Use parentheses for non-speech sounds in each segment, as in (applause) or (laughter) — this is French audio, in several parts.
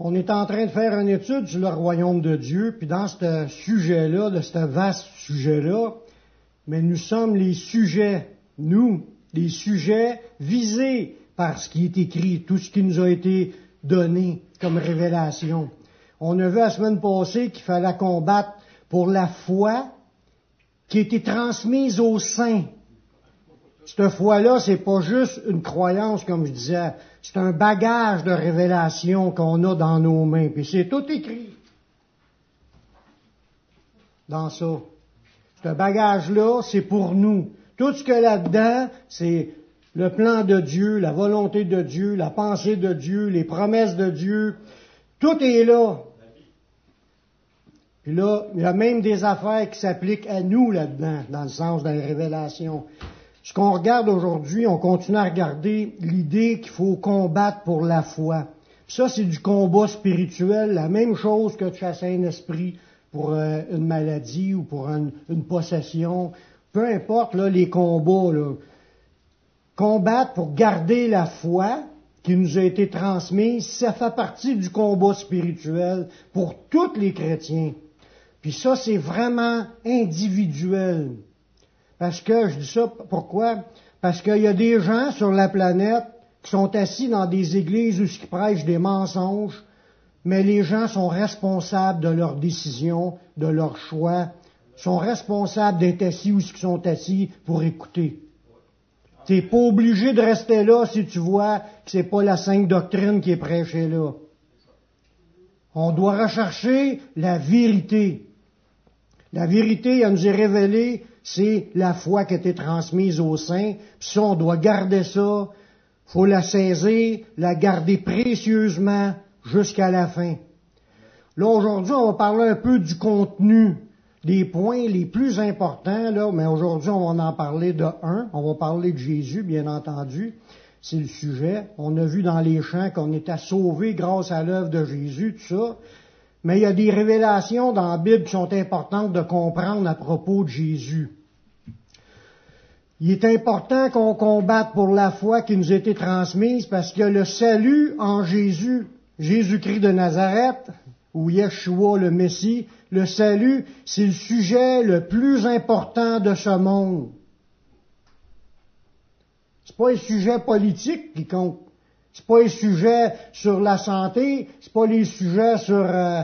On est en train de faire une étude sur le royaume de Dieu, puis dans ce sujet-là, de ce vaste sujet-là, mais nous sommes les sujets, nous, les sujets visés par ce qui est écrit, tout ce qui nous a été donné comme révélation. On a vu la semaine passée qu'il fallait combattre pour la foi qui a été transmise aux saints. Cette foi-là, c'est pas juste une croyance, comme je disais, c'est un bagage de révélation qu'on a dans nos mains, puis c'est tout écrit dans ça. Ce bagage-là, c'est pour nous. Tout ce que là-dedans, c'est le plan de Dieu, la volonté de Dieu, la pensée de Dieu, les promesses de Dieu. Tout est là. Puis là, il y a même des affaires qui s'appliquent à nous là-dedans, dans le sens de la révélation. Ce qu'on regarde aujourd'hui, on continue à regarder l'idée qu'il faut combattre pour la foi. ça, c'est du combat spirituel, la même chose que de chasser un esprit pour euh, une maladie ou pour une, possession. Peu importe là, les combats. Là. Combattre pour garder la foi qui nous a été transmise, ça fait partie du combat spirituel pour tous les chrétiens. Puis ça, c'est vraiment individuel. Parce que, je dis ça, pourquoi? Parce qu'il y a des gens sur la planète qui sont assis dans des églises où ils prêchent des mensonges, mais les gens sont responsables de leurs décisions, de leurs choix, sont responsables d'être assis où ils sont assis pour écouter. T'es pas obligé de rester là si tu vois que c'est pas la sainte doctrine qui est prêchée là. On doit rechercher la vérité. La vérité, elle nous est révélée, c'est la foi qui a été transmise aux saints. Puis ça, on doit garder ça. faut la saisir, la garder précieusement jusqu'à la fin. Là, aujourd'hui, on va parler un peu du contenu, des points les plus importants, là, mais aujourd'hui, on va en parler de un. On va parler de Jésus, bien entendu. C'est le sujet. On a vu dans les champs qu'on était sauvés grâce à l'œuvre de Jésus, tout ça. Mais il y a des révélations dans la Bible qui sont importantes de comprendre à propos de Jésus. Il est important qu'on combatte pour la foi qui nous a été transmise parce que le salut en Jésus, Jésus-Christ de Nazareth, ou Yeshua le Messie, le salut, c'est le sujet le plus important de ce monde. C'est pas un sujet politique qui compte. C'est pas les sujets sur la santé, c'est pas les sujets sur euh,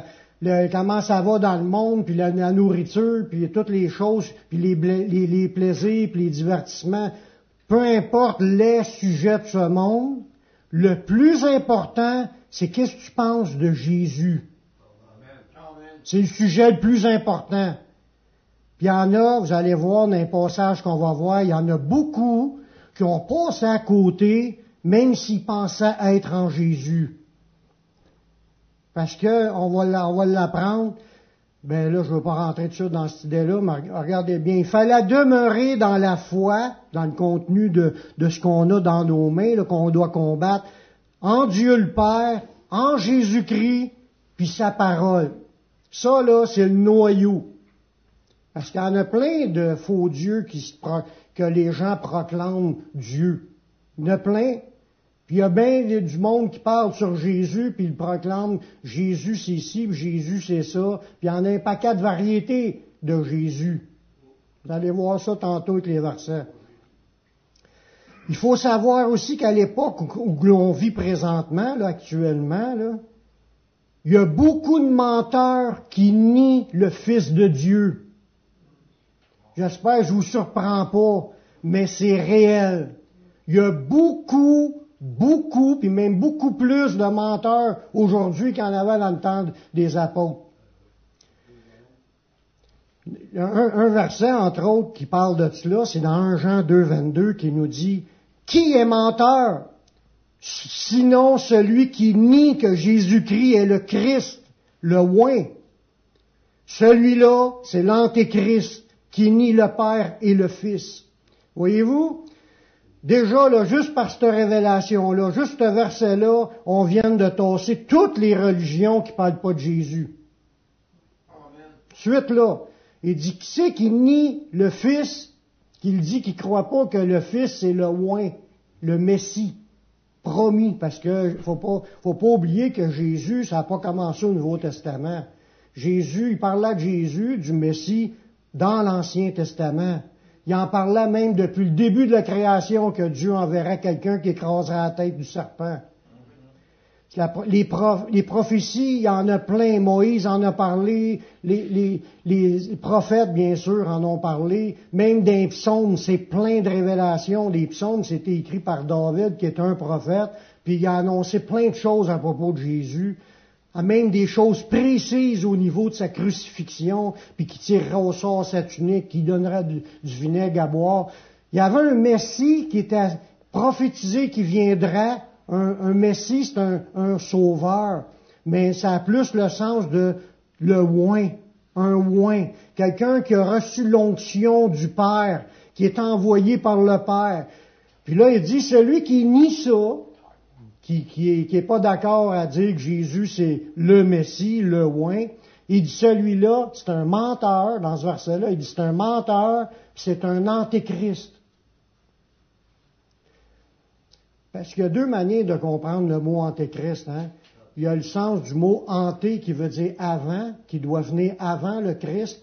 comment ça va dans le monde, puis la, nourriture, puis toutes les choses, puis les, plaisirs, puis les divertissements. Peu importe les sujets de ce monde, le plus important, c'est qu'est-ce que tu penses de Jésus. C'est le sujet le plus important. Puis il y en a, vous allez voir dans les passages qu'on va voir, il y en a beaucoup qui ont passé à côté même s'il pensait être en Jésus. Parce que on va l'apprendre. Ben là, je ne veux pas rentrer dessus dans cette idée-là, mais regardez bien. Il fallait demeurer dans la foi, dans le contenu de, ce qu'on a dans nos mains, qu'on doit combattre, en Dieu le Père, en Jésus-Christ, puis sa parole. Ça, là, c'est le noyau. Parce qu'il y en a plein de faux dieux qui, que les gens proclament Dieu. Il y en a plein, puis il y a bien du monde qui parle sur Jésus, puis il proclame Jésus c'est ci, puis Jésus c'est ça, puis il y en a un paquet de variétés de Jésus. Vous allez voir ça tantôt avec les versets. Il faut savoir aussi qu'à l'époque où l'on vit présentement, là, actuellement, là, il y a beaucoup de menteurs qui nient le Fils de Dieu. J'espère que je vous surprends pas, mais c'est réel. Il y a beaucoup beaucoup, puis même beaucoup plus de menteurs aujourd'hui qu'il y avait dans le temps des apôtres. Un, verset, entre autres, qui parle de cela, c'est dans 1 Jean 2, 22, qui nous dit, Qui est menteur Sinon celui qui nie que Jésus-Christ est le Christ, le oin. Celui-là, c'est l'antéchrist qui nie le Père et le Fils. Voyez-vous Déjà, là, juste par cette révélation-là, juste ce verset-là, on vient de tosser toutes les religions qui ne parlent pas de Jésus. Suite là, il dit, qui c'est qui nie le Fils, qu'il dit qu'il ne croit pas que le Fils c'est le oin, le Messie. promis, parce que faut pas, faut pas oublier que Jésus, ça n'a pas commencé au Nouveau Testament. Jésus, il parlait de Jésus, du Messie, dans l'Ancien Testament. Il en parlait même depuis le début de la création que Dieu enverrait quelqu'un qui écraserait la tête du serpent. les, prophéties, il y en a plein. Moïse en a parlé, les, les, prophètes, bien sûr, en ont parlé. Même des psaumes, c'est plein de révélations. Les psaumes, c'était écrit par David, qui est un prophète, puis il a annoncé plein de choses à propos de Jésus même des choses précises au niveau de sa crucifixion, puis qui tirera au sort sa tunique, qui donnera du, vinaigre à boire. Il y avait un Messie qui était prophétisé qui viendrait. Un, Messie, c'est un, sauveur, mais ça a plus le sens de le oin, un oin, quelqu'un qui a reçu l'onction du Père, qui est envoyé par le Père. Puis là, il dit, celui qui nie ça, qui, qui, est, pas d'accord à dire que Jésus c'est le Messie, le oin. Il dit celui-là, c'est un menteur, dans ce verset-là, il dit c'est un menteur, c'est un antéchrist. Parce qu'il y a deux manières de comprendre le mot antéchrist. Hein? Il y a le sens du mot anté qui veut dire avant, qui doit venir avant le Christ,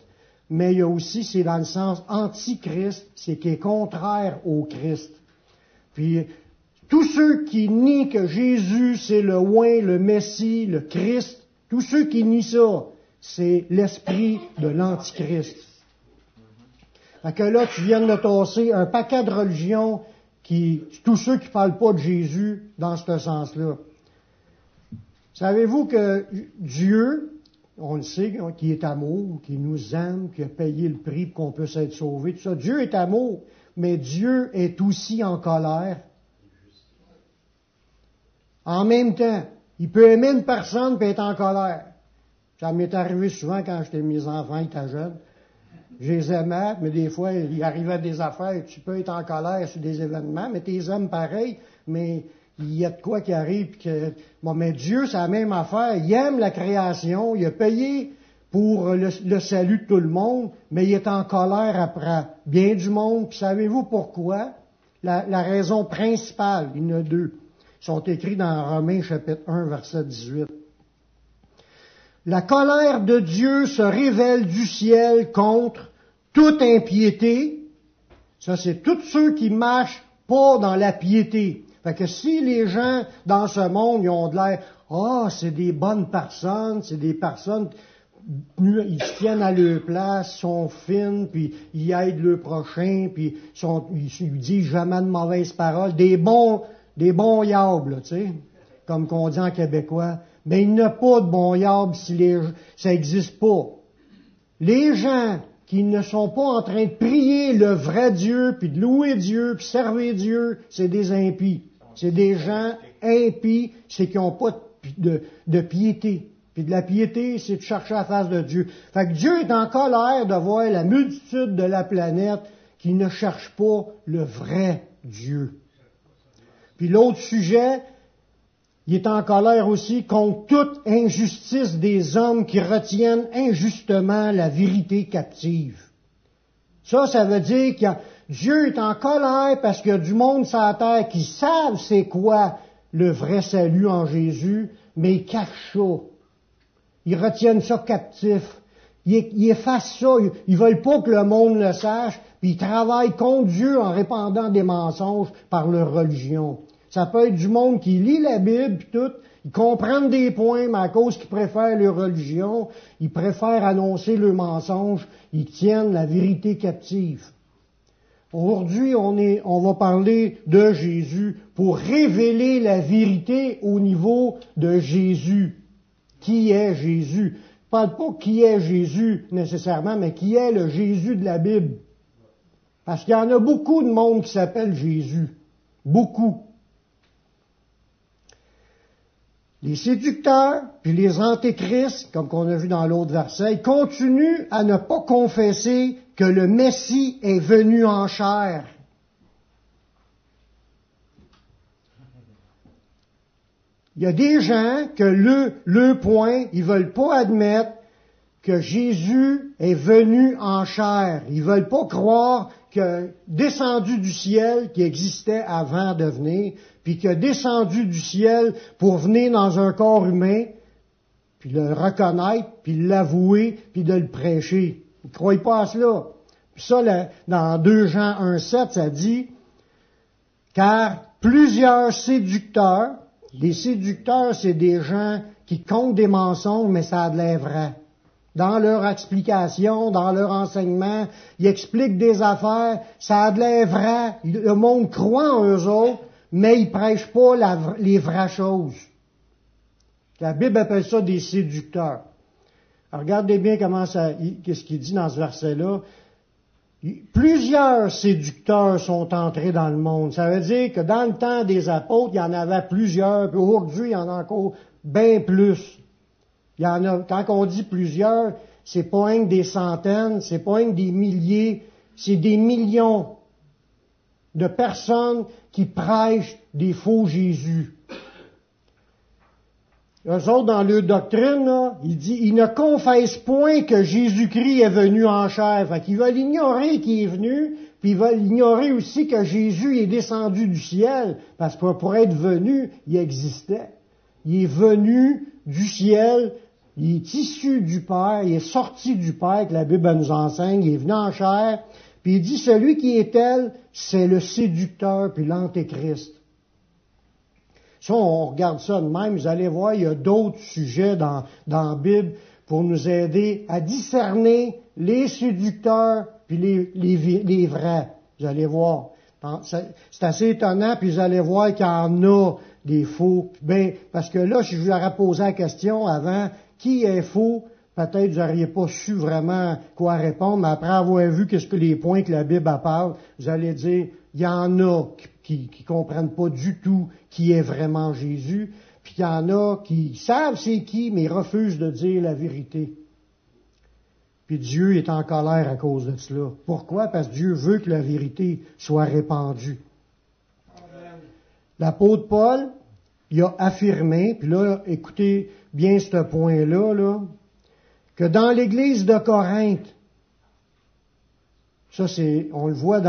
mais il y a aussi, c'est dans le sens antichrist, c'est qui est contraire au Christ. Puis tous ceux qui nient que Jésus c'est le oin, le Messie, le Christ, tous ceux qui nient ça, c'est l'esprit de l'Antichrist. Fait que là, tu viens de tasser un paquet de religions qui, tous ceux qui ne parlent pas de Jésus dans ce sens-là. Savez-vous que Dieu, on le sait, qui est amour, qui nous aime, qui a payé le prix pour qu'on puisse être sauvé, tout ça. Dieu est amour, mais Dieu est aussi en colère en même temps, il peut aimer une personne et être en colère. Ça m'est arrivé souvent quand j'étais mes enfants étaient jeunes. Je les aimais, mais des fois, il arrivait des affaires, tu peux être en colère sur des événements, mais tu les aimes pareil, mais il y a de quoi qui arrive. Que, bon, mais Dieu, c'est la même affaire. Il aime la création, il a payé pour le, salut de tout le monde, mais il est en colère après bien du monde. Savez-vous pourquoi? La, la raison principale, il y en a deux sont écrits dans Romains chapitre 1, verset 18. La colère de Dieu se révèle du ciel contre toute impiété. Ça, c'est tous ceux qui marchent pas dans la piété. Fait que si les gens dans ce monde, ils ont de l'air, ah, c'est des bonnes personnes, c'est des personnes, ils se tiennent à leur place, sont fines, puis ils aident le prochain, puis sont, ils, disent jamais de mauvaises paroles, des bons, des bons yabs, tu sais, comme qu'on dit en québécois. Mais il n'y a pas de bons yabs si ça n'existe pas. Les gens qui ne sont pas en train de prier le vrai Dieu, puis de louer Dieu, puis servir Dieu, c'est des impies. C'est des gens impies, c'est qui n'ont pas de, de, piété. Puis de la piété, c'est de chercher la face de Dieu. Fait que Dieu est en colère de voir la multitude de la planète qui ne cherche pas le vrai Dieu. Puis l'autre sujet, il est en colère aussi contre toute injustice des hommes qui retiennent injustement la vérité captive. Ça, ça veut dire que Dieu est en colère parce qu'il y a du monde sur la terre qui savent c'est quoi le vrai salut en Jésus, mais ils cachent ça. Ils retiennent ça captif. Ils, effacent ça. Ils, veulent pas que le monde le sache, puis ils travaillent contre Dieu en répandant des mensonges par leur religion. Ça peut être du monde qui lit la Bible puis tout, ils comprennent des points, mais à cause qu'ils préfèrent leur religion, ils préfèrent annoncer le mensonge, ils tiennent la vérité captive. Aujourd'hui, on, on va parler de Jésus pour révéler la vérité au niveau de Jésus. Qui est Jésus? parle pas qui est Jésus nécessairement, mais qui est le Jésus de la Bible. Parce qu'il y en a beaucoup de monde qui s'appelle Jésus. Beaucoup. Les séducteurs, puis les antéchrists, comme qu'on a vu dans l'autre verset, continuent à ne pas confesser que le Messie est venu en chair. Il y a des gens que le, le point, ils veulent pas admettre que Jésus est venu en chair. Ils veulent pas croire que descendu du ciel, qui existait avant de venir, puis qui a descendu du ciel pour venir dans un corps humain, puis le reconnaître, puis l'avouer, puis de le prêcher. Ne croient pas à cela. Puis ça, dans 2 Jean 1,7, ça dit, car plusieurs séducteurs, les séducteurs, c'est des gens qui comptent des mensonges, mais ça a de l'air vrai. Dans leur explication, dans leur enseignement, ils expliquent des affaires, ça a de l'air vrai. Le monde croit en eux autres, mais ils prêchent pas les vraies choses. La Bible appelle ça des séducteurs. regardez bien comment ça, qu'est-ce qu'il dit dans ce verset-là. Plusieurs séducteurs sont entrés dans le monde. Ça veut dire que dans le temps des apôtres, il y en avait plusieurs, puis aujourd'hui, il y en a encore bien plus. Il y en a, quand on dit plusieurs, c'est pas un des centaines, c'est pas un des milliers, c'est des millions de personnes qui prêchent des faux Jésus. Eux autres, dans leur doctrine, là, il dit, ils ne confessent point que Jésus-Christ est venu en chair. Fait qu'ils veulent ignorer qu'il est venu, puis ils veulent ignorer aussi que Jésus est descendu du ciel, parce que pour être venu, il existait. Il est venu du ciel, il est issu du Père, il est sorti du Père, que la Bible nous enseigne, il est venu en chair, puis il dit, celui qui est tel, c'est le séducteur, puis l'antéchrist. Si on regarde ça de même, vous allez voir, il y a d'autres sujets dans, la Bible pour nous aider à discerner les séducteurs puis les, vrais. Vous allez voir. C'est assez étonnant, puis vous allez voir qu'il y en a des faux. Ben, parce que là, je vous aurais posé la question avant, qui est faux, peut-être vous n'auriez pas su vraiment quoi répondre, mais après avoir vu qu'est-ce que les points que la Bible parle, vous allez dire, il y en a qui ne comprennent pas du tout qui est vraiment Jésus, puis il y en a qui savent c'est qui, mais refusent de dire la vérité. Puis Dieu est en colère à cause de cela. Pourquoi? Parce que Dieu veut que la vérité soit répandue. L'apôtre Paul, il a affirmé, puis là, écoutez bien ce point-là, là, que dans l'église de Corinthe, ça c'est, on le voit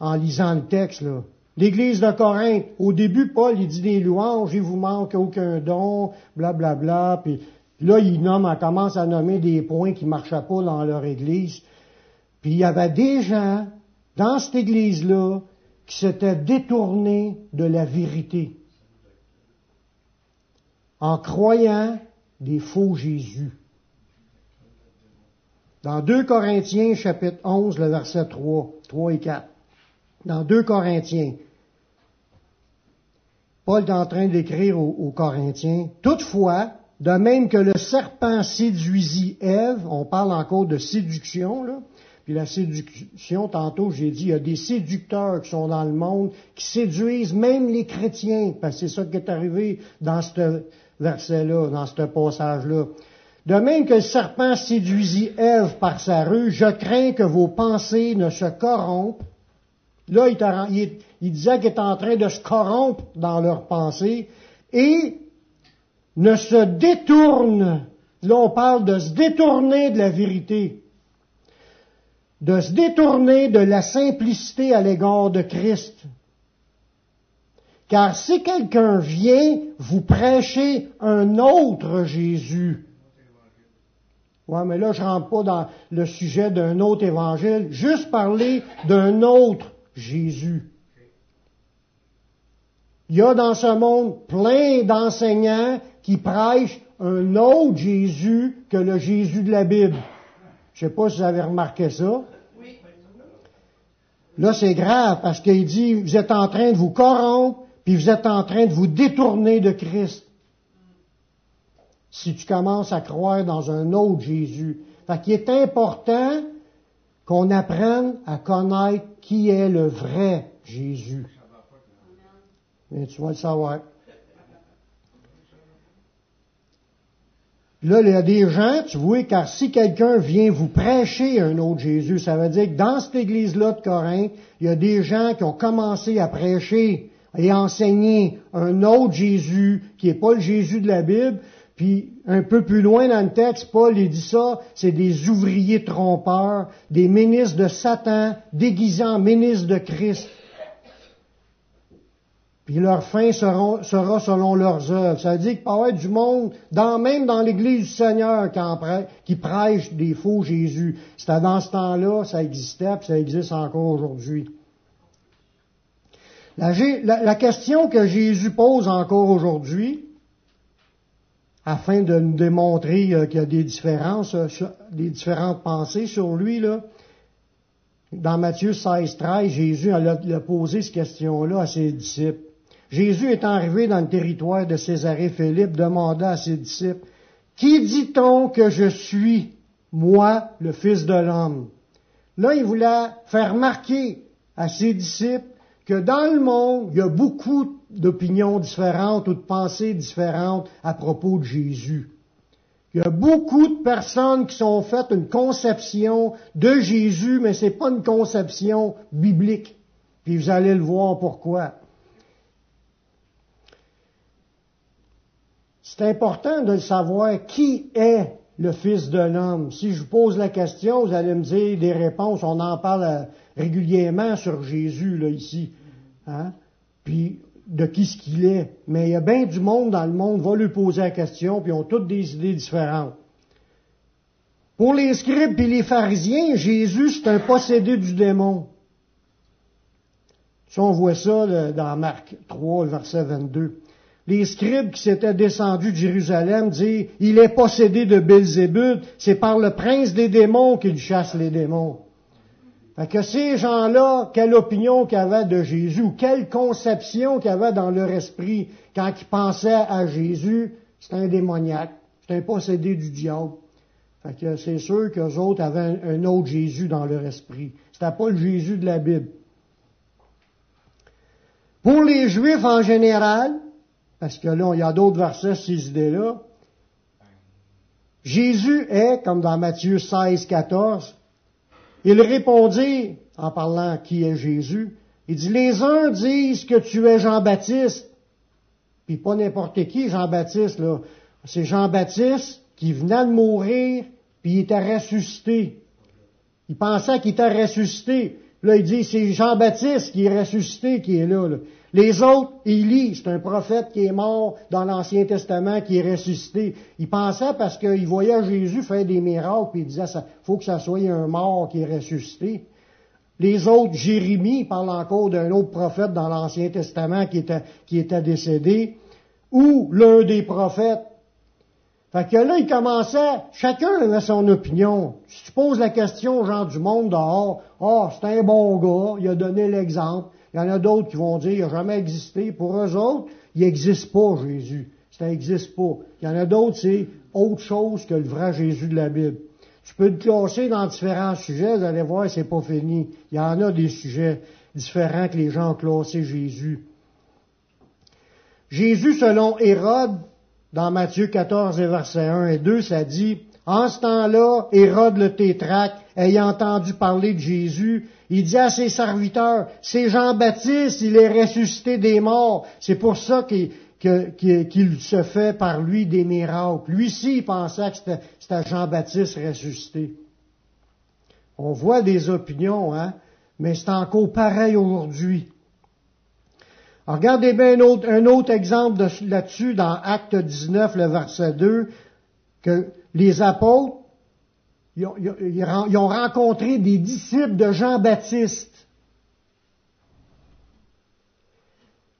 en lisant le texte, là, L'église de Corinthe, au début, Paul, il dit des louanges, il vous manque aucun don, blablabla, bla, bla, puis là, il nomme, il commence à nommer des points qui ne marchaient pas dans leur église. Puis il y avait des gens dans cette église-là qui s'étaient détournés de la vérité en croyant des faux Jésus. Dans 2 Corinthiens chapitre 11, le verset 3, 3 et 4 dans 2 Corinthiens. Paul est en train d'écrire aux, Corinthiens. Toutefois, de même que le serpent séduisit Ève, on parle encore de séduction, là, puis la séduction, tantôt j'ai dit, il y a des séducteurs qui sont dans le monde, qui séduisent même les chrétiens, parce que c'est ça qui est arrivé dans ce verset-là, dans ce passage-là. De même que le serpent séduisit Ève par sa rue, je crains que vos pensées ne se corrompent Là, il, disait qu'il est en train de se corrompre dans leurs pensées et ne se détourne. Là, on parle de se détourner de la vérité, de se détourner de la simplicité à l'égard de Christ. Car si quelqu'un vient vous prêcher un autre Jésus, ouais, mais là, je rentre pas dans le sujet d'un autre évangile, juste parler d'un autre Jésus. Il y a dans ce monde plein d'enseignants qui prêchent un autre Jésus que le Jésus de la Bible. Je ne sais pas si vous avez remarqué ça. Là, c'est grave parce qu'il dit, vous êtes en train de vous corrompre, puis vous êtes en train de vous détourner de Christ. Si tu commences à croire dans un autre Jésus. Fait qu'il est important qu'on apprenne à connaître qui est le vrai Jésus. Mais tu vas le savoir. Là, il y a des gens, tu vois, car si quelqu'un vient vous prêcher un autre Jésus, ça veut dire que dans cette église-là de Corinthe, il y a des gens qui ont commencé à prêcher et enseigner un autre Jésus qui n'est pas le Jésus de la Bible, puis un peu plus loin dans le texte, Paul dit ça, c'est des ouvriers trompeurs, des ministres de Satan déguisés en ministres de Christ. puis leur fin sera, selon leurs œuvres. Ça veut dire qu'il peut y avoir du monde, même dans l'Église du Seigneur, qui, qui prêche des faux Jésus. C'était dans ce temps-là, ça existait, puis ça existe encore aujourd'hui. La, question que Jésus pose encore aujourd'hui, afin de nous démontrer euh, qu'il y a des différences, euh, des différentes pensées sur lui, dans Matthieu 16, 13, Jésus a, posé cette question-là à ses disciples. Jésus est arrivé dans le territoire de Césarée-Philippe, demanda à ses disciples, Qui dit-on que je suis, moi, le Fils de l'homme? Là, il voulait faire remarquer à ses disciples que dans le monde, il y a beaucoup d'opinions différentes ou de pensées différentes à propos de Jésus. Il y a beaucoup de personnes qui sont faites une conception de Jésus, mais ce n'est pas une conception biblique. Puis vous allez le voir pourquoi. C'est important de savoir qui est le Fils de l'homme. Si je vous pose la question, vous allez me dire des réponses. On en parle euh, régulièrement sur Jésus, là, ici. Hein? Puis, de qui ce qu'il est. Mais il y a bien du monde dans le monde va lui poser la question, puis ils ont toutes des idées différentes. Pour les scribes et les pharisiens, Jésus, c'est un possédé du démon. Si on voit ça dans Marc 3, verset 22. Les scribes qui s'étaient descendus de Jérusalem disent, il est possédé de Belzébuth, c'est par le prince des démons qu'il chasse les démons. Fait que ces gens-là, quelle opinion qu'ils avaient de Jésus, quelle conception qu'ils avaient dans leur esprit quand ils pensaient à Jésus, c'est un démoniaque, c'est un possédé du diable. Fait que c'est sûr qu'eux autres avaient un, autre Jésus dans leur esprit. C'était pas le Jésus de la Bible. Pour les Juifs en général, parce que là, il y a d'autres versets, ces idées-là, Jésus est, comme dans Matthieu 16, 14, il répondit, en parlant qui est Jésus, il dit, les uns disent que tu es Jean-Baptiste, puis pas n'importe qui, Jean-Baptiste, là. C'est Jean-Baptiste qui venait de mourir, puis il était ressuscité. Il pensait qu'il était ressuscité. Là, il dit, c'est Jean-Baptiste qui est ressuscité, qui est là. Les autres, Élie, c'est un prophète qui est mort dans l'Ancien Testament, qui est ressuscité. Il pensait parce qu'il voyait Jésus faire des miracles, puis il disait, il faut que ça soit un mort qui est ressuscité. Les autres, Jérémie parle encore d'un autre prophète dans l'Ancien Testament qui était, qui était décédé, ou l'un des prophètes. Fait que là, il commençait, chacun avait son opinion. Si tu poses la question aux gens du monde dehors, oh, c'est un bon gars, il a donné l'exemple. Il y en a d'autres qui vont dire, il n'a jamais existé. Pour eux autres, il n'existe pas, Jésus. Ça n'existe pas. Il y en a d'autres, c'est autre chose que le vrai Jésus de la Bible. Tu peux te classer dans différents sujets, vous allez voir, c'est pas fini. Il y en a des sujets différents que les gens ont classé Jésus. Jésus, selon Hérode, dans Matthieu 14 et verset 1 et 2, ça dit, en ce temps-là, Hérode le tétraque, ayant entendu parler de Jésus, il dit à ses serviteurs, c'est Jean-Baptiste, il est ressuscité des morts. C'est pour ça qu'il se fait par lui des miracles. Lui ci il pensait que c'était Jean-Baptiste ressuscité. On voit des opinions, hein, mais c'est encore pareil aujourd'hui. Regardez bien un autre, un autre exemple là-dessus dans Acte 19, le verset 2, que les apôtres ils ont, rencontré des disciples de Jean-Baptiste.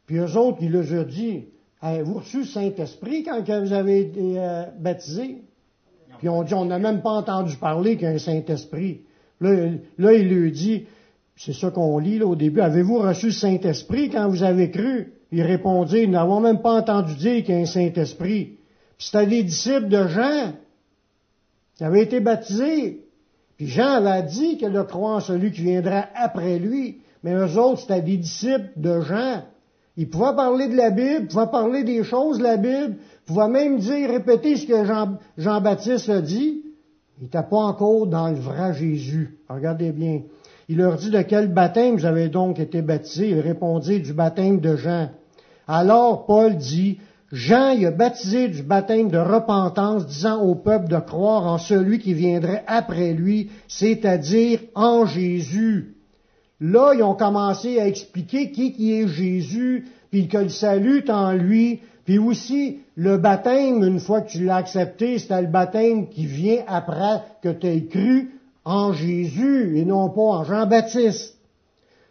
Puis eux autres, ils leur ont dit, avez-vous reçu Saint-Esprit quand vous avez été euh, baptisés? Puis on dit, on n'a même pas entendu parler qu'il y a un Saint-Esprit. Là, là, il leur dit, c'est ça qu'on lit là, au début, avez-vous reçu le Saint-Esprit quand vous avez cru? Ils répondaient, nous n'avons même pas entendu dire qu'il y a un Saint-Esprit. Puis c'était des disciples de Jean. Il avait été baptisé. Puis Jean avait dit qu'il de croire en celui qui viendra après lui. Mais eux autres, c'était des disciples de Jean. Ils pouvaient parler de la Bible, pouvaient parler des choses de la Bible, pouvaient même dire, répéter ce que Jean, Jean-Baptiste a dit. Il n'était pas encore dans le vrai Jésus. Regardez bien. Il leur dit de quel baptême vous avez donc été baptisés? Il répondit du baptême de Jean. Alors Paul dit, Jean y a baptisé du baptême de repentance, disant au peuple de croire en celui qui viendrait après lui, c'est-à-dire en Jésus. Là, ils ont commencé à expliquer qui, qui est Jésus, puis que le salut en lui, puis aussi le baptême, une fois que tu l'as accepté, c'est le baptême qui vient après que tu aies cru en Jésus et non pas en Jean-Baptiste.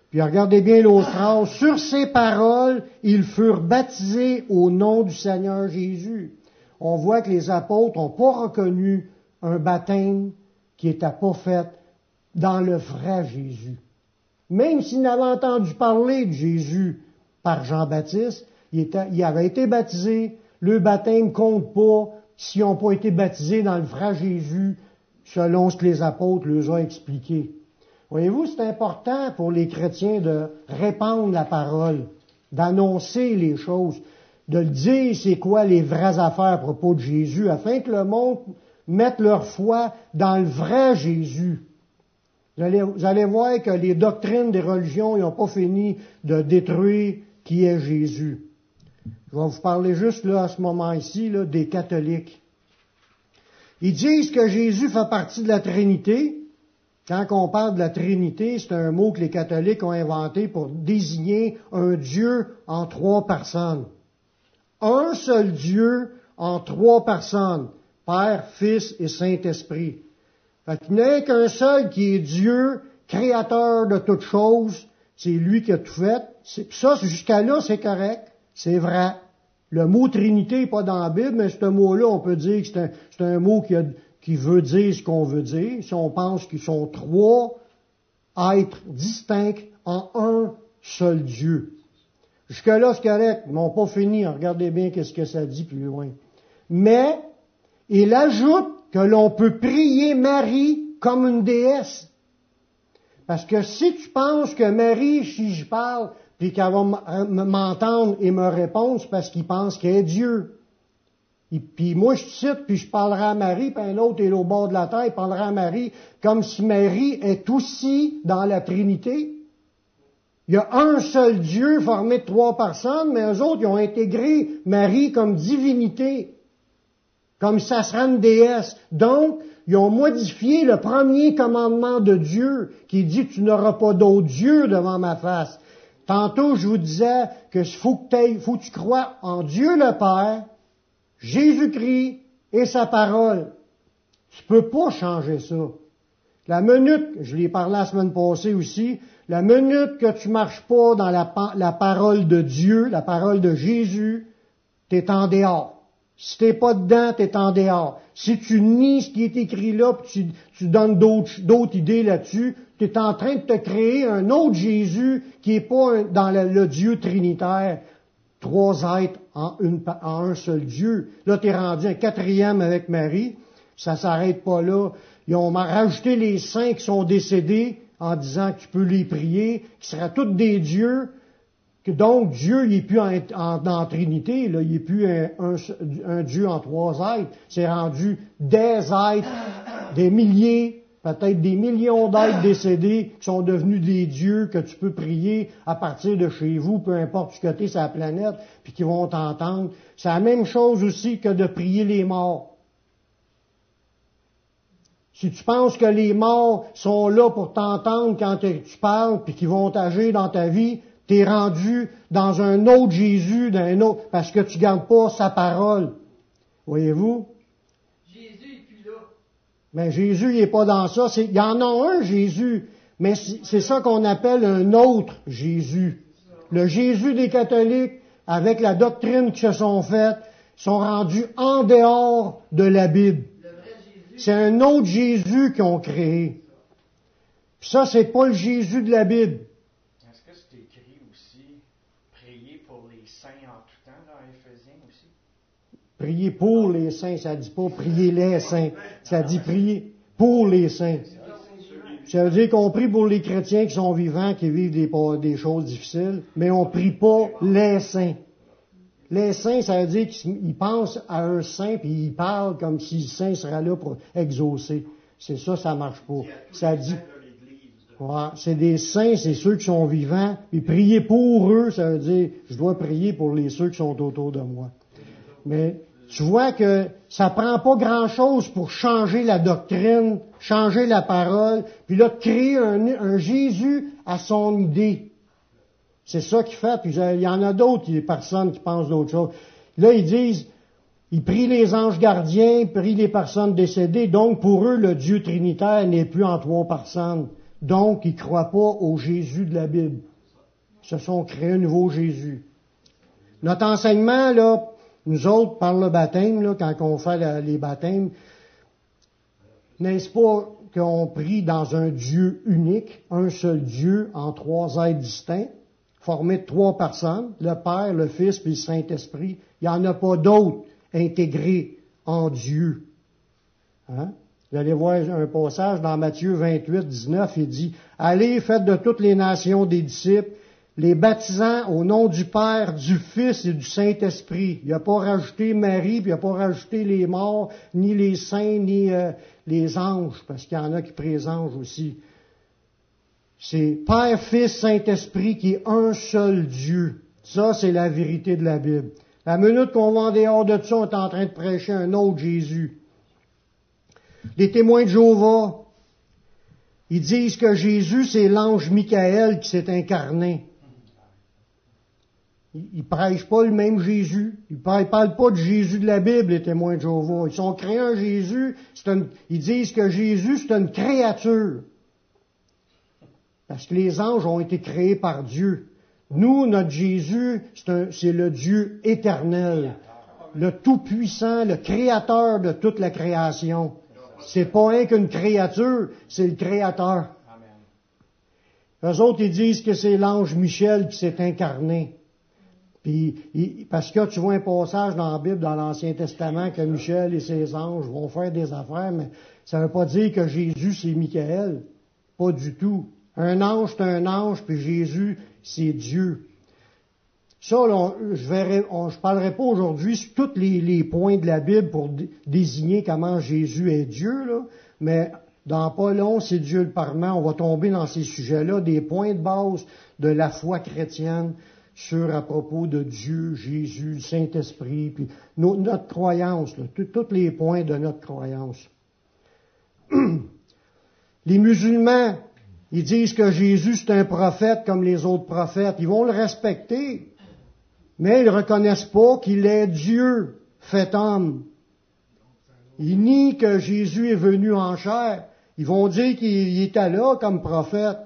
Puis regardez bien l'autre phrase. Sur ces paroles, ils furent baptisés au nom du Seigneur Jésus. On voit que les apôtres n'ont pas reconnu un baptême qui n'était pas fait dans le vrai Jésus. Même s'ils n'avaient entendu parler de Jésus par Jean-Baptiste, il, avait été baptisé, le baptême compte pas s'ils n'ont pas été baptisés dans le vrai Jésus, selon ce que les apôtres leur ont expliqué. Voyez-vous, c'est important pour les chrétiens de répandre la parole, d'annoncer les choses, de dire c'est quoi les vraies affaires à propos de Jésus, afin que le monde mette leur foi dans le vrai Jésus. Vous allez, voir que les doctrines des religions n'ont pas fini de détruire qui est Jésus. Je vais vous parler juste là, à ce moment ici, des catholiques. Ils disent que Jésus fait partie de la Trinité, quand on parle de la Trinité, c'est un mot que les catholiques ont inventé pour désigner un Dieu en trois personnes. Un seul Dieu en trois personnes, Père, Fils et Saint-Esprit. Qu'il n'y a qu'un seul qui est Dieu, créateur de toutes choses, c'est lui qui a tout fait. Ça, jusqu'à là, c'est correct, c'est vrai. Le mot Trinité n'est pas dans la Bible, mais ce mot-là, on peut dire que c'est un, un, mot qui qui veut dire ce qu'on veut dire, si on pense qu'ils sont trois êtres distincts en un seul Dieu. Jusque-là, c'est correct, ils n'ont pas fini. Regardez bien qu'est-ce que ça dit plus loin. Mais, il ajoute que l'on peut prier Marie comme une déesse. Parce que si tu penses que Marie, si je parle, puis qu'elle va m'entendre et me répondre, parce qu'il pense qu'elle est Dieu. Et puis moi, je cite, puis je parlerai à Marie, puis un autre est au bord de la terre, il parlera à Marie, comme si Marie est aussi dans la Trinité. Il y a un seul Dieu formé de trois personnes, mais eux autres, ils ont intégré Marie comme divinité, comme ça sera une déesse. Donc, ils ont modifié le premier commandement de Dieu, qui dit tu n'auras pas d'autre Dieu devant ma face. Tantôt, je vous disais que faut que, faut que tu crois en Dieu le Père, Jésus-Christ et sa parole. Tu peux pas changer ça. La minute, je l'ai parlé la semaine passée aussi, la minute que tu marches pas dans la, parole de Dieu, la parole de Jésus, tu es en dehors. Si t'es pas dedans, tu es en dehors. Si tu nies ce qui est écrit là, puis tu donnes d'autres idées là-dessus, tu es en train de te créer un autre Jésus qui est pas dans le Dieu trinitaire trois êtres en, un seul Dieu. Là, tu es rendu un quatrième avec Marie. Ça s'arrête pas là. Ils ont rajouté les saints qui sont décédés en disant que tu peux les prier, qui seraient tous des dieux. Donc Dieu, n'est plus en, en, Trinité, là, il n'est plus un, un, Dieu en trois êtres. C'est rendu des êtres, des milliers, peut-être des millions d'êtres (laughs) décédés qui sont devenus des dieux que tu peux prier à partir de chez vous, peu importe ce côté sur la planète, puis qui vont t'entendre. C'est la même chose aussi que de prier les morts. Si tu penses que les morts sont là pour t'entendre quand tu parles, puis qu'ils vont agir dans ta vie, t'es rendu dans un autre Jésus, d'un autre, parce que tu gardes pas sa parole. Voyez-vous? Mais Jésus, il n'est pas dans ça. Il y en a un Jésus, mais c'est ça qu'on appelle un autre Jésus. Le Jésus des catholiques, avec la doctrine qui se sont faites, sont rendus en dehors de la Bible. C'est un autre Jésus qu'ils ont créé. Puis ça, c'est pas le Jésus de la Bible. Prier pour les saints, ça dit pas prier les saints, ça dit prier pour les saints. Ça veut dire qu'on prie pour les chrétiens qui sont vivants, qui vivent des, des choses difficiles, mais on prie pas les saints. Les saints, ça veut dire qu'ils pensent à un saint puis ils parlent comme si le saint serait là pour exaucer. C'est ça, ça marche pas. Ça dit, c'est des saints, c'est ceux qui sont vivants. Puis prier pour eux, ça veut dire, je dois prier pour les ceux qui sont autour de moi. Mais tu vois que ça prend pas grand-chose pour changer la doctrine, changer la parole, puis là, créer un, Jésus à son idée. C'est ça qu'il fait, puis il y en a d'autres, des personnes qui pensent d'autres choses. Là, ils disent, il prie les anges gardiens, il prie les personnes décédées, donc pour eux, le Dieu trinitaire n'est plus en trois personnes. Donc, ils ne croient pas au Jésus de la Bible. Ils se sont créés un nouveau Jésus. Notre enseignement, là, nous autres, par le baptême, quand on fait les baptêmes, n'est-ce pas qu'on prie dans un Dieu unique, un seul Dieu en trois êtres distincts, formés de trois personnes, le Père, le Fils et le Saint-Esprit? Il n'y en a pas d'autres intégrés en Dieu. Hein? Vous allez voir un passage dans Matthieu 28, 19, il dit, Allez, faites de toutes les nations des disciples, les baptisant au nom du Père, du Fils et du Saint-Esprit. Il n'a pas rajouté Marie, puis il n'a pas rajouté les morts, ni les saints, ni euh, les anges, parce qu'il y en a qui présentent aussi. C'est Père, Fils, Saint-Esprit qui est un seul Dieu. Ça, c'est la vérité de la Bible. La minute qu'on va en dehors de ça, on est en train de prêcher un autre Jésus. Les témoins de Jéhovah, ils disent que Jésus, c'est l'ange Michael qui s'est incarné. Ils ne prêchent pas le même Jésus. Ils ne parlent pas de Jésus de la Bible, les témoins de Jéhovah. Ils sont créés un Jésus. ils disent que Jésus, c'est une créature. Parce que les anges ont été créés par Dieu. Nous, notre Jésus, c'est le Dieu éternel, le Tout-Puissant, le Créateur de toute la création. C'est pas un qu'une créature, c'est le Créateur. Eux autres, ils disent que c'est l'ange Michel qui s'est incarné. Puis, parce que tu vois un passage dans la Bible, dans l'Ancien Testament, que Michel et ses anges vont faire des affaires, mais ça ne veut pas dire que Jésus, c'est Michael. Pas du tout. Un ange, c'est un ange, puis Jésus, c'est Dieu. Ça, je ne parlerai pas aujourd'hui sur tous les, points de la Bible pour désigner comment Jésus est Dieu, là, mais dans pas long, c'est Dieu le Parlement. On va tomber dans ces sujets-là, des points de base de la foi chrétienne sur à propos de Dieu, Jésus, le Saint-Esprit, puis notre croyance, tous les points de notre croyance. (clears throat) les musulmans, ils disent que Jésus c'est un prophète comme les autres prophètes. Ils vont le respecter, mais ils ne reconnaissent pas qu'il est Dieu fait homme. Ils nient que Jésus est venu en chair. Ils vont dire qu'il était là comme prophète.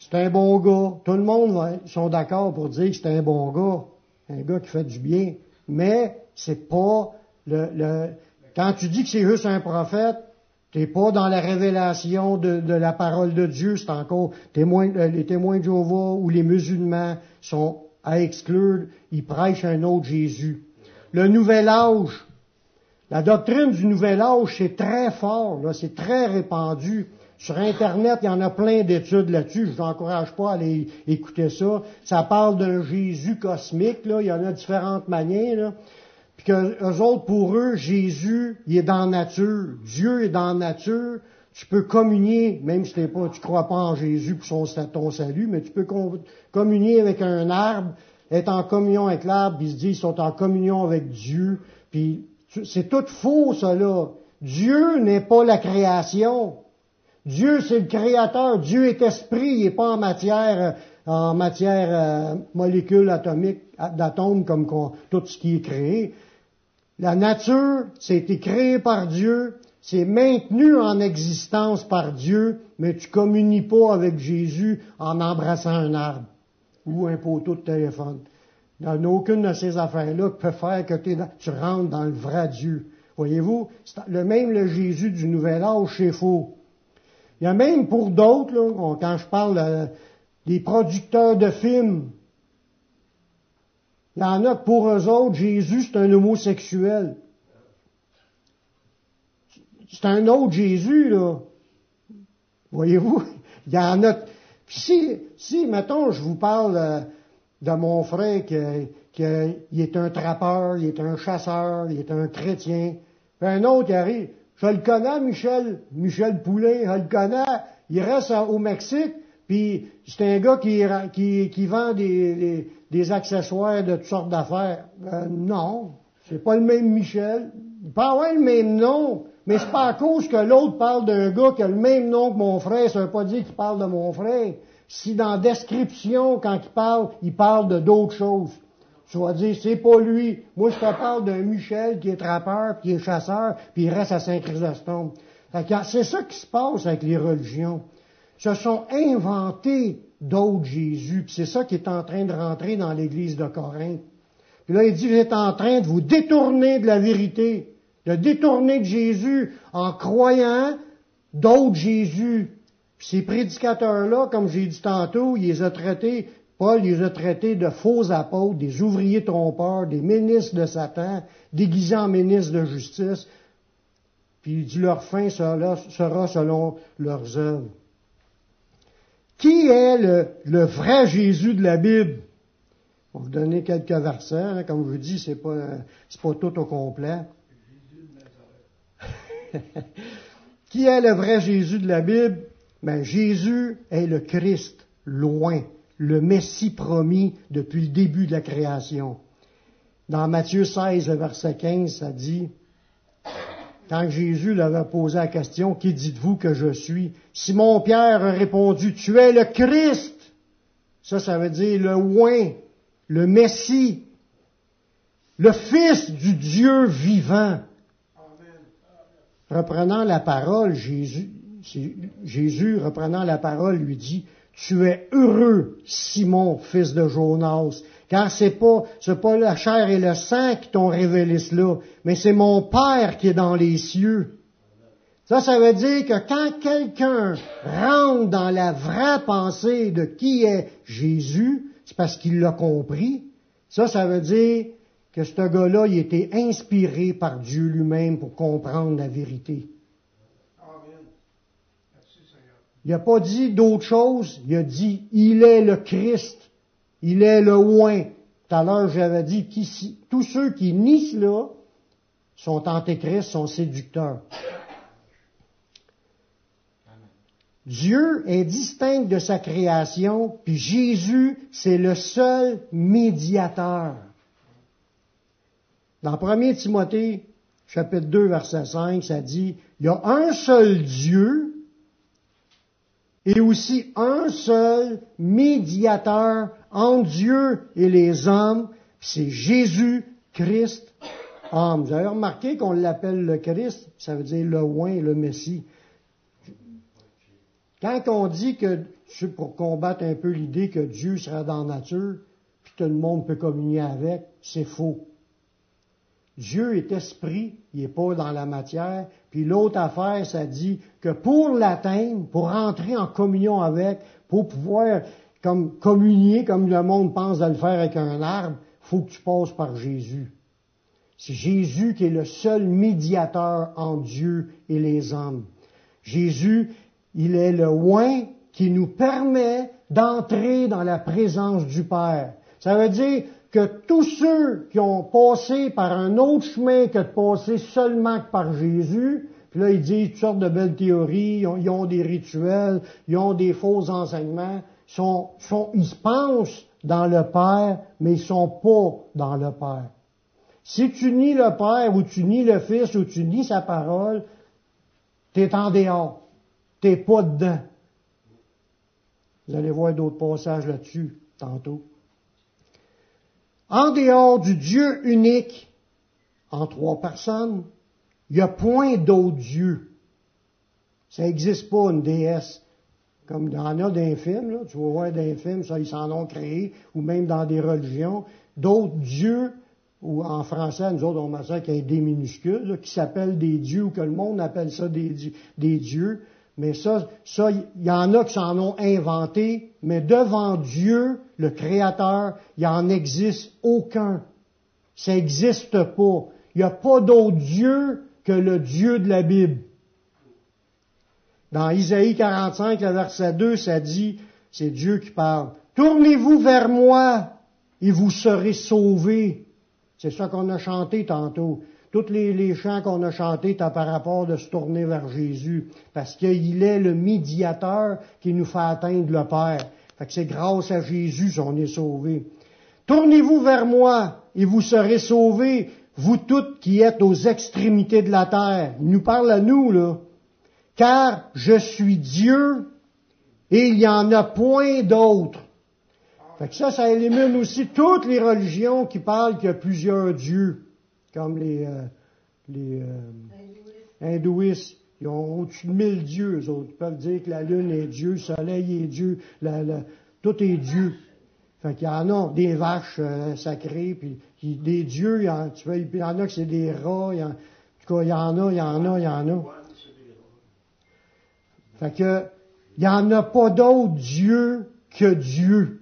C'est un bon gars. Tout le monde sont d'accord pour dire que c'est un bon gars. Un gars qui fait du bien. Mais c'est pas le, quand tu dis que c'est juste un prophète, t'es pas dans la révélation de, la parole de Dieu, c'est encore témoins, euh, les témoins de Jéhovah ou les musulmans sont à exclure, ils prêchent un autre Jésus. Le nouvel âge, la doctrine du nouvel âge, c'est très fort, là, c'est très répandu. Sur Internet, il y en a plein d'études là-dessus. Je vous encourage pas à aller écouter ça. Ça parle d'un Jésus cosmique, là. Il y en a différentes manières, là. Puis que eux autres, pour eux, Jésus, il est dans la nature. Dieu est dans la nature. Tu peux communier, même si t'es pas, tu crois pas en Jésus pour son, ton salut, mais tu peux communier avec un arbre, être en communion avec l'arbre, ils se disent qu'ils sont en communion avec Dieu. Puis c'est tout faux, ça là. Dieu n'est pas la création. Dieu, c'est le créateur. Dieu est esprit, il n'est pas en matière, euh, en matière euh, molécule atomique, d'atomes comme tout ce qui est créé. La nature, été créé par Dieu, c'est maintenu en existence par Dieu, mais tu communies pas avec Jésus en embrassant un arbre ou un poteau de téléphone. A aucune de ces affaires-là peut faire que tu rentres dans le vrai Dieu. Voyez-vous, le même le Jésus du Nouvel Âge, c'est faux. Il y a même pour d'autres, quand je parle des producteurs de films, il y en a pour eux autres, Jésus, c'est un homosexuel. C'est un autre Jésus, là. Voyez-vous? (laughs) Il y en a. si, si, mettons, je vous parle euh, de mon frère qui, est un trappeur, il est un chasseur, il est un chrétien, un autre qui arrive, je le connais, Michel, Michel Poulet, je le connais. Il reste au Mexique, puis c'est un gars qui, qui, qui vend des, des, accessoires de toutes sortes d'affaires. Ben, non, c'est pas le même Michel. Il peut avoir le même nom, mais c'est pas à cause que l'autre parle d'un gars qui a le même nom que mon frère, ça veut pas dire qu'il parle de mon frère. si dans la description, quand il parle, il parle de d'autres choses. Tu vas dire, c'est pas lui. Moi, je te parle d'un Michel qui est trappeur, puis qui est chasseur, puis il reste à Saint-Chrysostome. C'est ça qui se passe avec les religions. Se sont inventés d'autres Jésus, c'est ça qui est en train de rentrer dans l'église de Corinthe. Puis là, il dit, vous êtes en train de vous détourner de la vérité, de détourner de Jésus en croyant d'autres Jésus. Puis ces prédicateurs-là, comme j'ai dit tantôt, ils les ont traités Paul les a traités de faux apôtres, des ouvriers trompeurs, des ministres de Satan, déguisés en ministres de justice. Puis il dit leur fin sera, selon leurs œuvres. Qui est le, vrai Jésus de la Bible? On va vous donner quelques versets. Hein. comme je vous dis, c'est pas, pas tout au complet. (laughs) Qui est le vrai Jésus de la Bible? Ben, Jésus est le Christ, loin le Messie promis depuis le début de la création. Dans Matthieu 16, verset 15, ça dit, quand Jésus leur a posé la question, qui dites-vous que je suis? Simon-Pierre a répondu, tu es le Christ. Ça, ça veut dire le oin, le Messie, le Fils du Dieu vivant. Reprenant la parole, Jésus, reprenant la parole, lui dit, tu es heureux, Simon, fils de Jonas, car c'est pas, c'est pas la chair et le sang qui t'ont révélé cela, mais c'est mon Père qui est dans les cieux. Ça, ça veut dire que quand quelqu'un rentre dans la vraie pensée de qui est Jésus, c'est parce qu'il l'a compris. Ça, ça veut dire que ce gars-là, il était inspiré par Dieu lui-même pour comprendre la vérité. Il n'a pas dit d'autre chose, il a dit, il est le Christ, il est le oin. Tout à l'heure, j'avais dit, tous ceux qui nient cela sont antéchrist, sont séducteurs. Dieu est distinct de sa création, puis Jésus, c'est le seul médiateur. Dans 1 Timothée, chapitre 2, verset 5, ça dit, il y a un seul Dieu, et aussi un seul médiateur entre Dieu et les hommes, c'est Jésus-Christ homme. Vous avez remarqué qu'on l'appelle le Christ, ça veut dire le oin, le Messie. Quand on dit que, pour combattre un peu l'idée que Dieu sera dans la nature, puis tout le monde peut communier avec, c'est faux. Dieu est esprit, il n'est pas dans la matière. Puis l'autre affaire, ça dit que pour l'atteindre, pour rentrer en communion avec, pour pouvoir communier comme le monde pense de le faire avec un arbre, faut que tu passes par Jésus. C'est Jésus qui est le seul médiateur entre Dieu et les hommes. Jésus, il est le oin qui nous permet d'entrer dans la présence du Père. Ça veut dire, que tous ceux qui ont passé par un autre chemin que de passer seulement par Jésus, puis là ils disent toutes sortes de belles théories, ils ont, des rituels, ils ont des faux enseignements, sont, sont, ils se pensent dans le Père, mais ils sont pas dans le Père. Si tu nies le Père, ou tu nies le Fils, ou tu nies sa parole, tu es en dehors. T'es pas dedans. Vous allez voir d'autres passages là-dessus tantôt. En dehors du Dieu unique, en trois personnes, il n'y a point d'autre Dieu. Ça n'existe pas une déesse. Comme dans a d'un film, là, tu vas voir ça, ils s'en ont créé, ou même dans des religions, d'autres dieux, ou en français, nous autres, on met ça qui des minuscules, qui s'appellent des dieux, ou que le monde appelle ça des dieux. Mais ça, il y en a qui s'en ont inventé, mais devant Dieu, le Créateur, il en existe aucun. Ça n'existe pas. Il n'y a pas d'autre Dieu que le Dieu de la Bible. Dans Isaïe 45, le verset 2, ça dit, c'est Dieu qui parle, Tournez-vous vers moi et vous serez sauvés. C'est ça qu'on a chanté tantôt. Tous les, chants qu'on a chantés t'as par rapport de se tourner vers Jésus, parce qu'il est le médiateur qui nous fait atteindre le Père. Fait c'est grâce à Jésus qu'on est sauvés. Tournez-vous vers moi et vous serez sauvés, vous toutes qui êtes aux extrémités de la terre. Il nous parle à nous, là. Car je suis Dieu Et il n'y en a point d'autres. Fait que ça, ça élimine aussi toutes les religions qui parlent qu'il y a plusieurs dieux, comme les, euh, les euh, hindouistes. Ils ont au-dessus de mille dieux, eux autres. Ils peuvent dire que la lune est Dieu, le soleil est Dieu, la, la, tout est Dieu. Fait qu'il y en a des vaches euh, sacrées, puis des dieux, il y en, tu vois, il y en a que c'est des rats, il y en, en tout cas, il y en a, il y en a, il y en a. Fait que, il n'y en a pas d'autre Dieu que Dieu,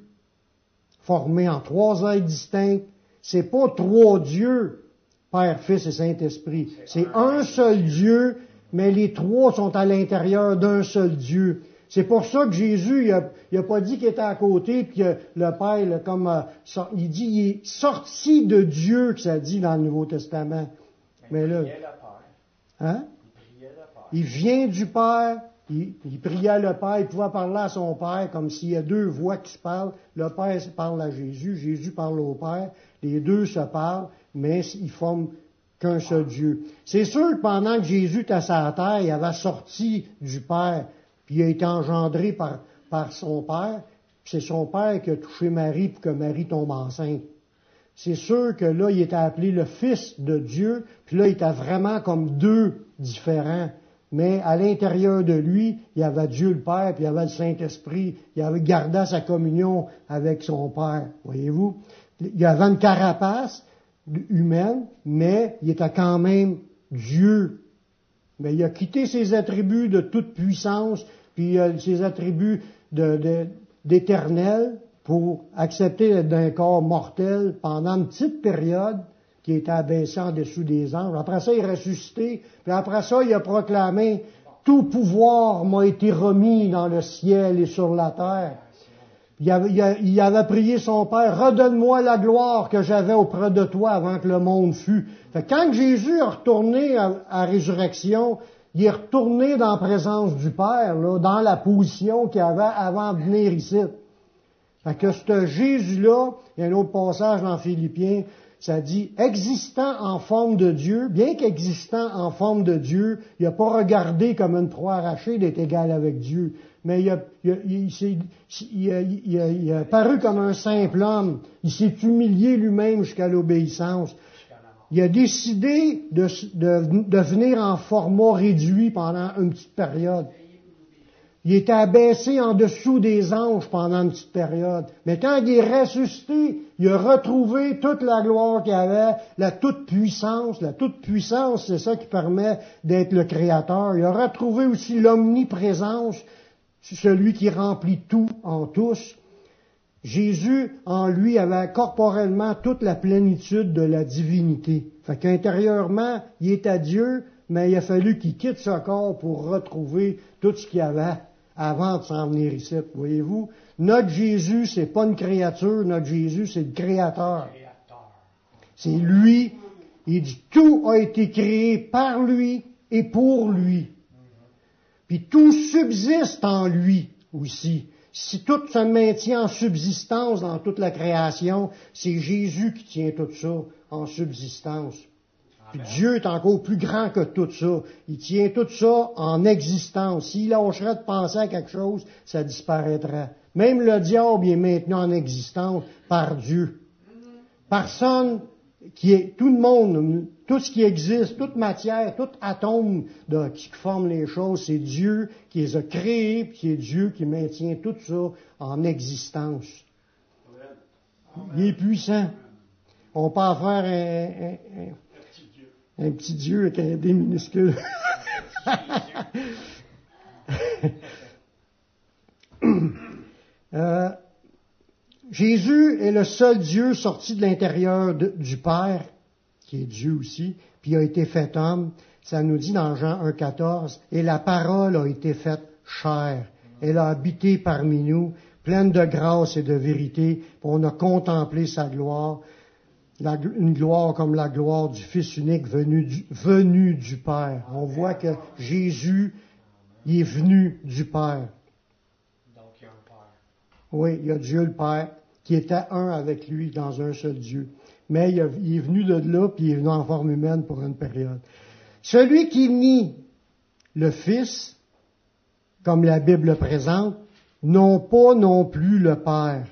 formé en trois êtres distincts. C'est pas trois dieux, Père, Fils et Saint-Esprit. C'est un seul Dieu, mais les trois sont à l'intérieur d'un seul Dieu. C'est pour ça que Jésus, il a, il a pas dit qu'il était à côté, puis que le Père, comme, euh, il dit, il est sorti de Dieu, que ça dit dans le Nouveau Testament. Mais là, hein? Il vient du Père, il, il, priait le Père, il pouvait parler à son Père comme s'il y a deux voix qui se parlent. Le Père parle à Jésus, Jésus parle au Père, les deux se parlent, mais ils forment qu'un seul Dieu. C'est sûr que pendant que Jésus était à sa terre, il avait sorti du Père, puis il a été engendré par, par son Père, c'est son Père qui a touché Marie pour que Marie tombe enceinte. C'est sûr que là, il était appelé le Fils de Dieu, puis là, il était vraiment comme deux différents mais à l'intérieur de lui, il y avait Dieu le Père, puis il y avait le Saint-Esprit, il avait gardé sa communion avec son Père, voyez-vous. Il y avait une carapace humaine, mais il était quand même Dieu. Mais il a quitté ses attributs de toute puissance, puis ses attributs d'éternel pour accepter d'être d'un corps mortel pendant une petite période, qui était abaissé en dessous des anges. Après ça, il est ressuscité. Puis après ça, il a proclamé, tout pouvoir m'a été remis dans le ciel et sur la terre. Il avait, prié son Père, redonne-moi la gloire que j'avais auprès de toi avant que le monde fût. Fait quand Jésus est retourné à, résurrection, il est retourné dans la présence du Père, dans la position qu'il avait avant de venir ici. Fait que ce Jésus-là, il y a un autre passage dans Philippiens, ça dit existant en forme de Dieu, bien qu'existant en forme de Dieu, il n'a pas regardé comme une proie arrachée d'être égal avec Dieu, mais il a, paru comme un simple homme, il s'est humilié lui-même jusqu'à l'obéissance. Il a décidé de, de, venir en format réduit pendant une petite période. Il était abaissé en dessous des anges pendant une petite période. Mais quand il est ressuscité, il a retrouvé toute la gloire qu'il avait, la toute puissance. La toute puissance, c'est ça qui permet d'être le Créateur. Il a retrouvé aussi l'omniprésence, celui qui remplit tout en tous. Jésus, en lui, avait corporellement toute la plénitude de la divinité. Fait qu'intérieurement, il est à Dieu, mais il a fallu qu'il quitte ce corps pour retrouver tout ce qu'il avait avant de s'en venir ici. Voyez-vous, notre Jésus, c'est pas une créature, notre Jésus, c'est le Créateur. C'est lui. Il dit tout a été créé par lui et pour lui. Puis tout subsiste en lui aussi. Si tout se maintient en subsistance dans toute la création, c'est Jésus qui tient tout ça en subsistance. Puis Dieu est encore plus grand que tout ça. Il tient tout ça en existence. S'il lâcherait de penser à quelque chose, ça disparaîtrait. Même le diable est maintenant en existence par Dieu. Personne qui est, tout le monde, tout ce qui existe, toute matière, tout atome de, qui forme les choses, c'est Dieu qui les a créés, puis c'est Dieu qui maintient tout ça en existence. Il est puissant. On peut en faire un petit Dieu avec un D minuscule. (laughs) euh, Jésus est le seul Dieu sorti de l'intérieur du Père, qui est Dieu aussi, puis il a été fait homme. Ça nous dit dans Jean 1,14, et la parole a été faite chair. Elle a habité parmi nous, pleine de grâce et de vérité. On a contemplé sa gloire une gloire comme la gloire du Fils unique venu du, venu du Père. On voit que Jésus, il est venu du Père. Donc il y a un Père. Oui, il y a Dieu le Père qui était un avec lui dans un seul Dieu. Mais il, est venu de là, puis il est venu en forme humaine pour une période. Celui qui nie le Fils, comme la Bible le présente, n'ont pas non plus le Père.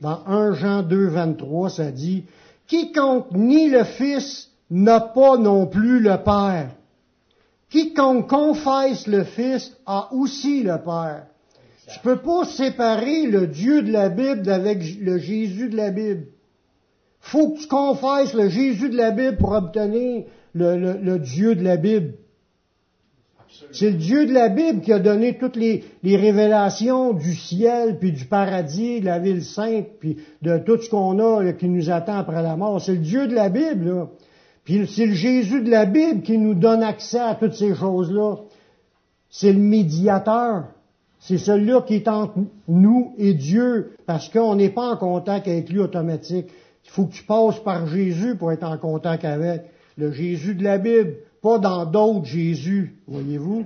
Dans 1 Jean 2, 23, ça dit, Quiconque nie le Fils n'a pas non plus le Père. Quiconque confesse le Fils a aussi le Père. Tu peux pas séparer le Dieu de la Bible avec le Jésus de la Bible. Faut que tu confesses le Jésus de la Bible pour obtenir le, le- le Dieu de la Bible. C'est le Dieu de la Bible qui a donné toutes les, les révélations du ciel, puis du paradis, de la ville sainte, puis de tout ce qu'on a là, qui nous attend après la mort. C'est le Dieu de la Bible, là. Puis c'est le Jésus de la Bible qui nous donne accès à toutes ces choses-là. C'est le médiateur. C'est celui-là qui est entre nous et Dieu, parce qu'on n'est pas en contact avec lui automatique. Il faut que tu passes par Jésus pour être en contact avec le Jésus de la Bible, pas dans d'autres Jésus, voyez-vous.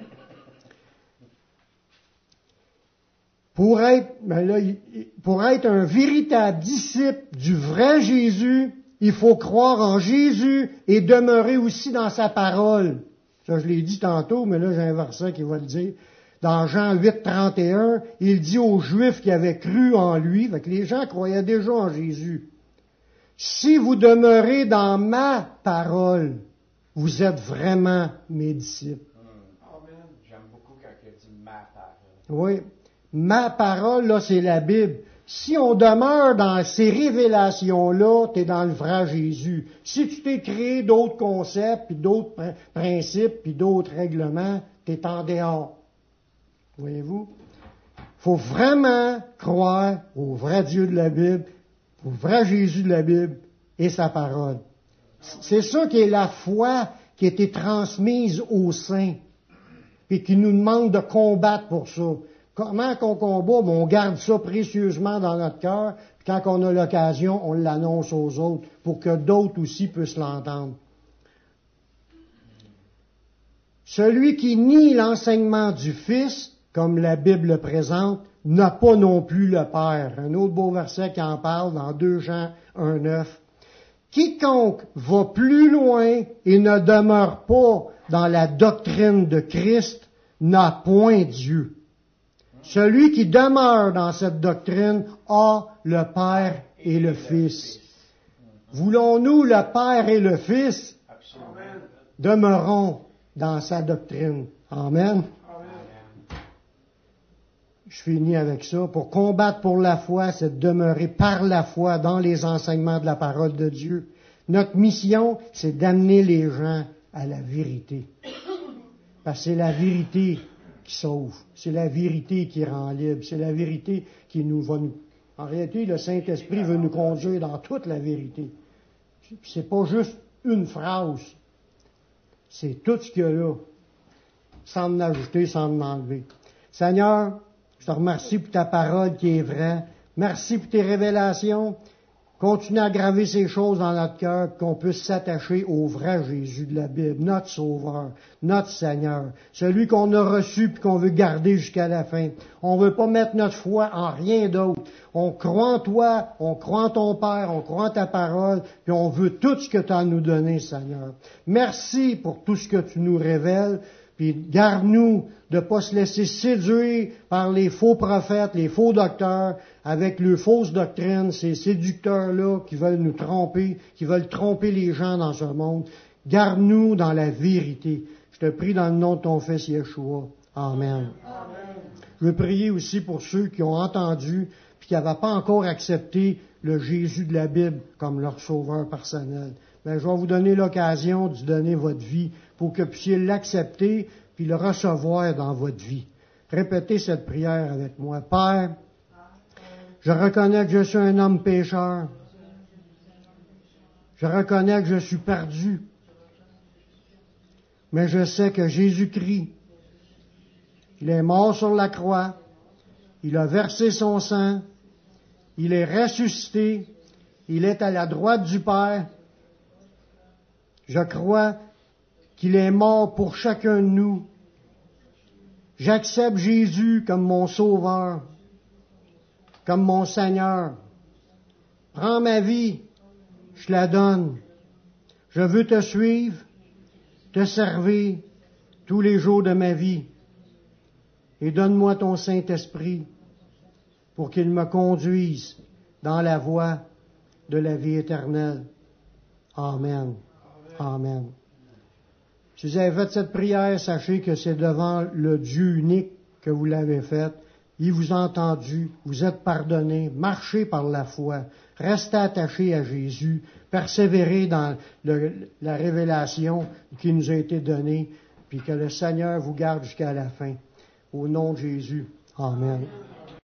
Pour être, ben là, pour être un véritable disciple du vrai Jésus, il faut croire en Jésus et demeurer aussi dans sa parole. Ça, je l'ai dit tantôt, mais là, j'ai un verset qui va le dire. Dans Jean 8, 31, il dit aux Juifs qui avaient cru en lui, fait que les gens croyaient déjà en Jésus. Si vous demeurez dans ma parole, vous êtes vraiment mes disciples. Amen. J'aime beaucoup quand il a dit ma parole. Oui. Ma parole, là, c'est la Bible. Si on demeure dans ces révélations-là, tu es dans le vrai Jésus. Si tu t'es créé d'autres concepts, puis d'autres pr- principes, puis d'autres règlements, tu es en dehors. Voyez-vous? faut vraiment croire au vrai Dieu de la Bible, au vrai Jésus de la Bible et sa parole. C'est ça qui est la foi qui a été transmise aux saints et qui nous demande de combattre pour ça. Comment qu'on combat? Ben, on garde ça précieusement dans notre cœur, puis quand on a l'occasion, on l'annonce aux autres pour que d'autres aussi puissent l'entendre. Celui qui nie l'enseignement du Fils, comme la Bible le présente, n'a pas non plus le Père. Un autre beau verset qui en parle dans 2 Jean 1.9. Quiconque va plus loin et ne demeure pas dans la doctrine de Christ n'a point Dieu. Celui qui demeure dans cette doctrine a le Père et le Fils. Voulons-nous le Père et le Fils? Absolument. demeurons dans sa doctrine. Amen. Je finis avec ça. Pour combattre pour la foi, c'est de demeurer par la foi dans les enseignements de la parole de Dieu. Notre mission, c'est d'amener les gens à la vérité. Parce que c'est la vérité qui sauve. C'est la vérité qui rend libre. C'est la vérité qui nous va nous. En réalité, le Saint-Esprit veut nous conduire dans toute la vérité. C'est pas juste une phrase. C'est tout ce qu'il y a là. Sans en ajouter, sans en enlever. Seigneur, je te remercie pour ta parole qui est vraie. Merci pour tes révélations. Continue à graver ces choses dans notre cœur, qu'on puisse s'attacher au vrai Jésus de la Bible, notre Sauveur, notre Seigneur, celui qu'on a reçu puis qu'on veut garder jusqu'à la fin. On veut pas mettre notre foi en rien d'autre. On croit en toi, on croit en ton Père, on croit en ta parole, puis on veut tout ce que tu as nous donner, Seigneur. Merci pour tout ce que tu nous révèles. Puis garde-nous de ne pas se laisser séduire par les faux prophètes, les faux docteurs, avec leurs fausses doctrines, ces séducteurs-là qui veulent nous tromper, qui veulent tromper les gens dans ce monde. Garde-nous dans la vérité. Je te prie dans le nom de ton Fils Yeshua. Amen. Je veux prier aussi pour ceux qui ont entendu puis qui n'avaient pas encore accepté le Jésus de la Bible comme leur sauveur personnel. Mais je vais vous donner l'occasion de donner votre vie pour que vous puissiez l'accepter puis le recevoir dans votre vie. Répétez cette prière avec moi. Père, je reconnais que je suis un homme pécheur. Je reconnais que je suis perdu. Mais je sais que Jésus-Christ, il est mort sur la croix, il a versé son sang, il est ressuscité, il est à la droite du Père. Je crois qu'il est mort pour chacun de nous. J'accepte Jésus comme mon sauveur, comme mon Seigneur. Prends ma vie, je la donne. Je veux te suivre, te servir tous les jours de ma vie. Et donne-moi ton Saint-Esprit pour qu'il me conduise dans la voie de la vie éternelle. Amen. Amen. Si vous avez fait cette prière, sachez que c'est devant le Dieu unique que vous l'avez faite. Il vous a entendu, vous êtes pardonné, marchez par la foi, restez attachés à Jésus, persévérez dans la révélation qui nous a été donnée, puis que le Seigneur vous garde jusqu'à la fin. Au nom de Jésus. Amen.